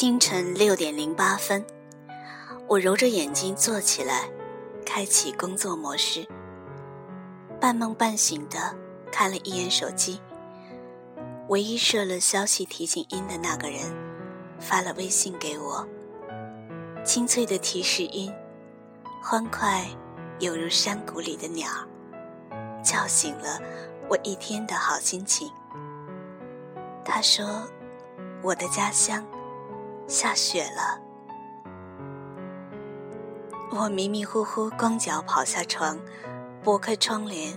清晨六点零八分，我揉着眼睛坐起来，开启工作模式。半梦半醒的看了一眼手机，唯一设了消息提醒音的那个人发了微信给我，清脆的提示音，欢快犹如山谷里的鸟，叫醒了我一天的好心情。他说：“我的家乡。”下雪了，我迷迷糊糊光脚跑下床，拨开窗帘。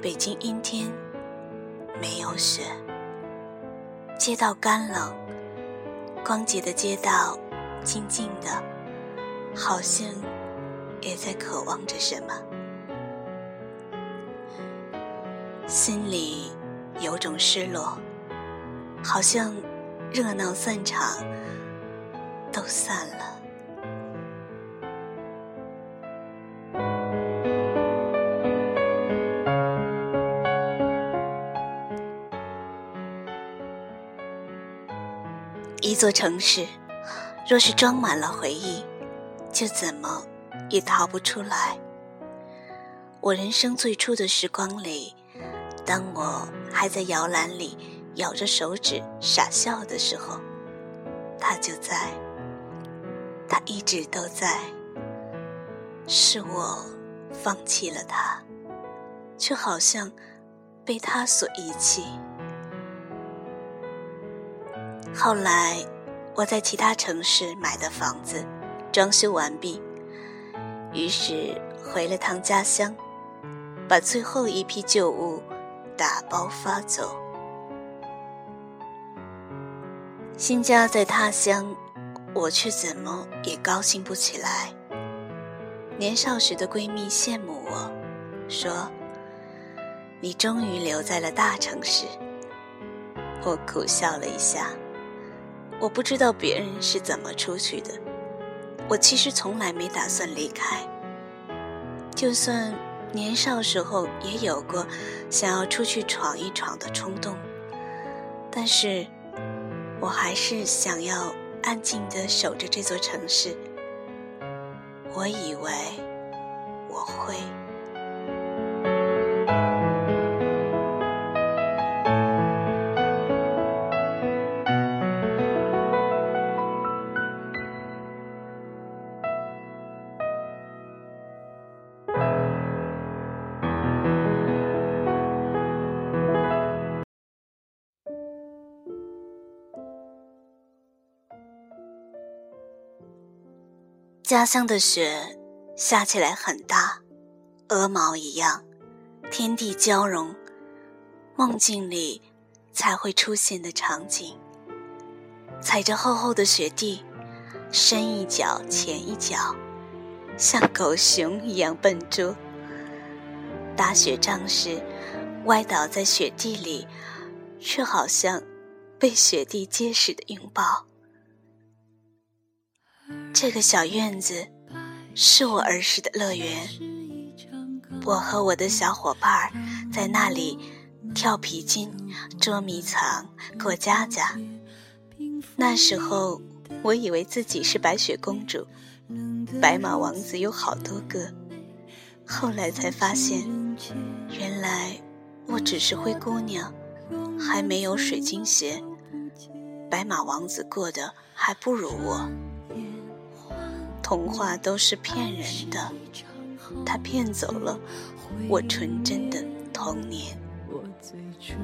北京阴天，没有雪，街道干冷，光洁的街道，静静的，好像也在渴望着什么，心里有种失落，好像。热闹散场，都散了。一座城市，若是装满了回忆，就怎么也逃不出来。我人生最初的时光里，当我还在摇篮里。咬着手指傻笑的时候，他就在，他一直都在。是我放弃了他，却好像被他所遗弃。后来我在其他城市买的房子装修完毕，于是回了趟家乡，把最后一批旧物打包发走。新家在他乡，我却怎么也高兴不起来。年少时的闺蜜羡慕我，说：“你终于留在了大城市。”我苦笑了一下，我不知道别人是怎么出去的。我其实从来没打算离开，就算年少时候也有过想要出去闯一闯的冲动，但是。我还是想要安静地守着这座城市。我以为我会。家乡的雪下起来很大，鹅毛一样，天地交融，梦境里才会出现的场景。踩着厚厚的雪地，深一脚浅一脚，像狗熊一样笨拙。打雪仗时，歪倒在雪地里，却好像被雪地结实的拥抱。这个小院子是我儿时的乐园，我和我的小伙伴在那里跳皮筋、捉迷藏、过家家。那时候我以为自己是白雪公主，白马王子有好多个。后来才发现，原来我只是灰姑娘，还没有水晶鞋，白马王子过得还不如我。童话都是骗人的，他骗走了我纯真的童年。我最初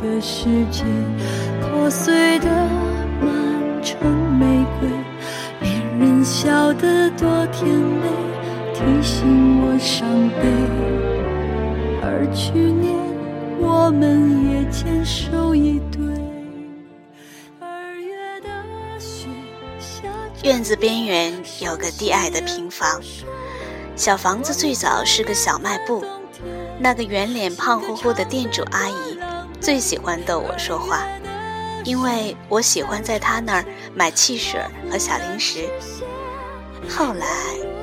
的世界，破碎的满城玫瑰，别人笑得多甜美，提醒我伤悲。而去年我们也牵手一院子边缘有个低矮的平房，小房子最早是个小卖部。那个圆脸胖乎乎的店主阿姨最喜欢逗我说话，因为我喜欢在她那儿买汽水和小零食。后来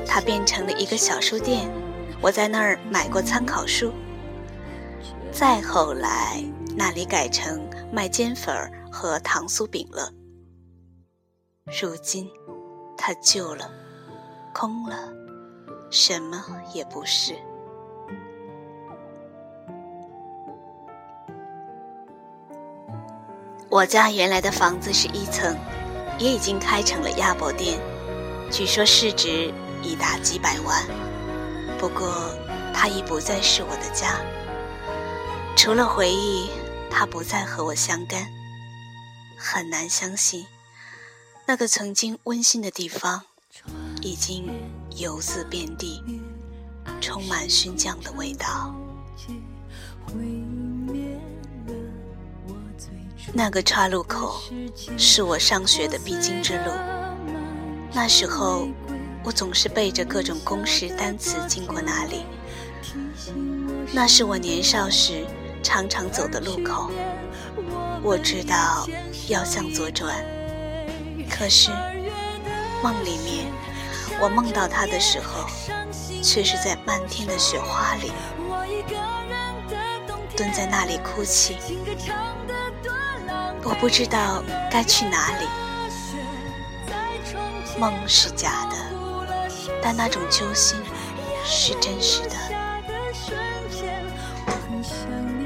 它变成了一个小书店，我在那儿买过参考书。再后来，那里改成卖煎粉和糖酥饼了。如今，它旧了，空了，什么也不是。我家原来的房子是一层，也已经开成了鸭脖店，据说市值已达几百万。不过，它已不再是我的家。除了回忆，它不再和我相干。很难相信，那个曾经温馨的地方，已经游子遍地，充满熏酱的味道。那个岔路口是我上学的必经之路。那时候，我总是背着各种公式单词经过那里。那是我年少时常常走的路口。我知道要向左转，可是梦里面，我梦到他的时候，却是在漫天的雪花里，蹲在那里哭泣。我不知道该去哪里。梦是假的，但那种揪心是真实的。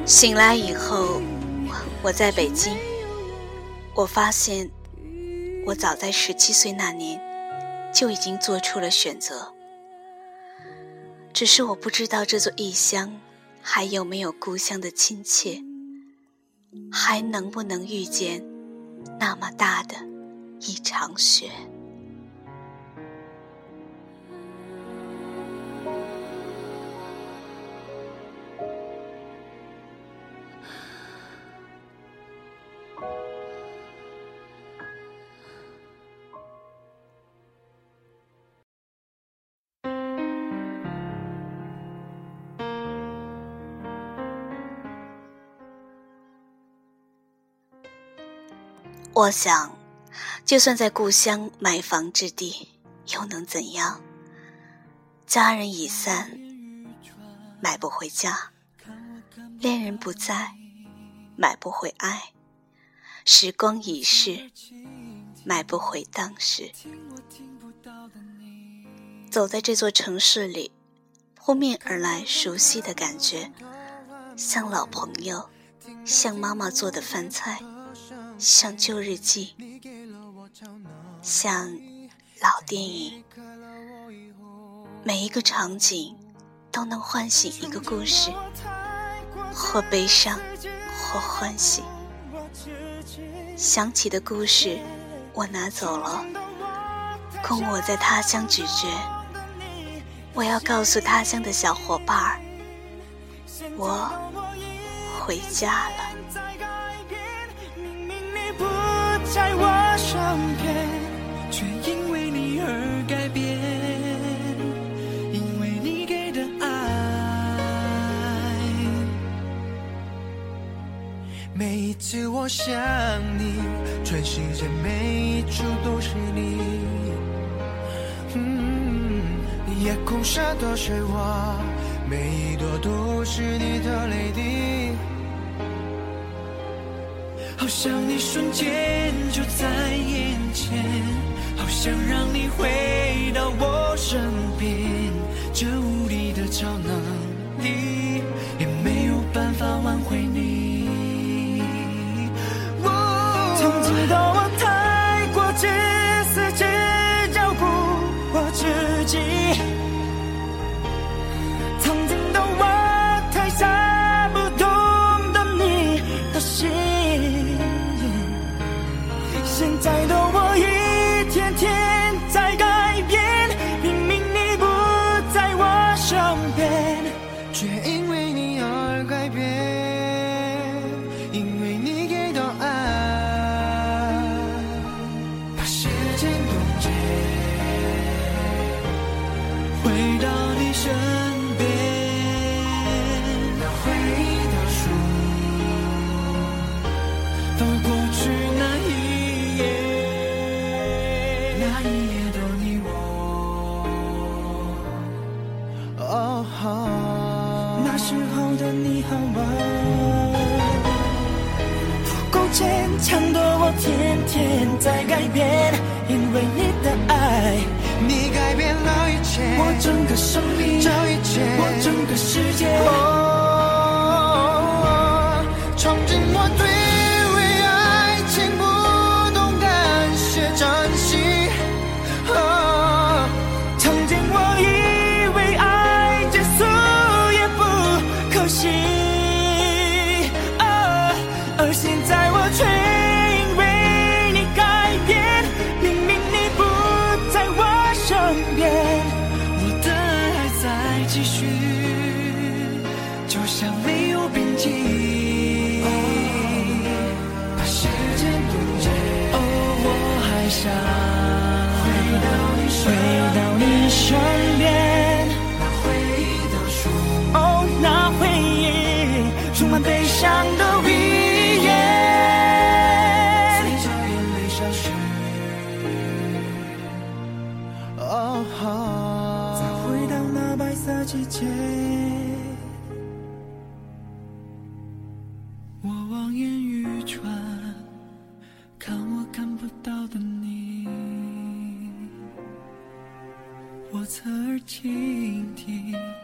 醒来以后，我在北京。我发现，我早在十七岁那年就已经做出了选择。只是我不知道这座异乡还有没有故乡的亲切。还能不能遇见那么大的一场雪？我想，就算在故乡买房置地，又能怎样？家人已散，买不回家；恋人不在，买不回爱；时光已逝，买不回当时。走在这座城市里，扑面而来熟悉的感觉，像老朋友，像妈妈做的饭菜。像旧日记，像老电影，每一个场景都能唤醒一个故事，或悲伤，或欢喜。想起的故事，我拿走了，供我在他乡咀嚼。我要告诉他乡的小伙伴儿，我回家了。在我身边，却因为你而改变，因为你给的爱。每一次我想你，全世界每一处都是你。夜空下的雪花，每一朵都是你的泪好想你瞬间就在眼前，好想让你回到我身边，这无力的超能力也没有办法挽回那一夜都你我。哦好那时候的你好吗不够坚强的我天天在改变因为你的爱你改变了一切。我整个生命我整个世界。继续，就像没有边际。把时间冻结。哦，我还想回到你身边。把回忆的书。哦，那回忆充满悲伤的。而倾听。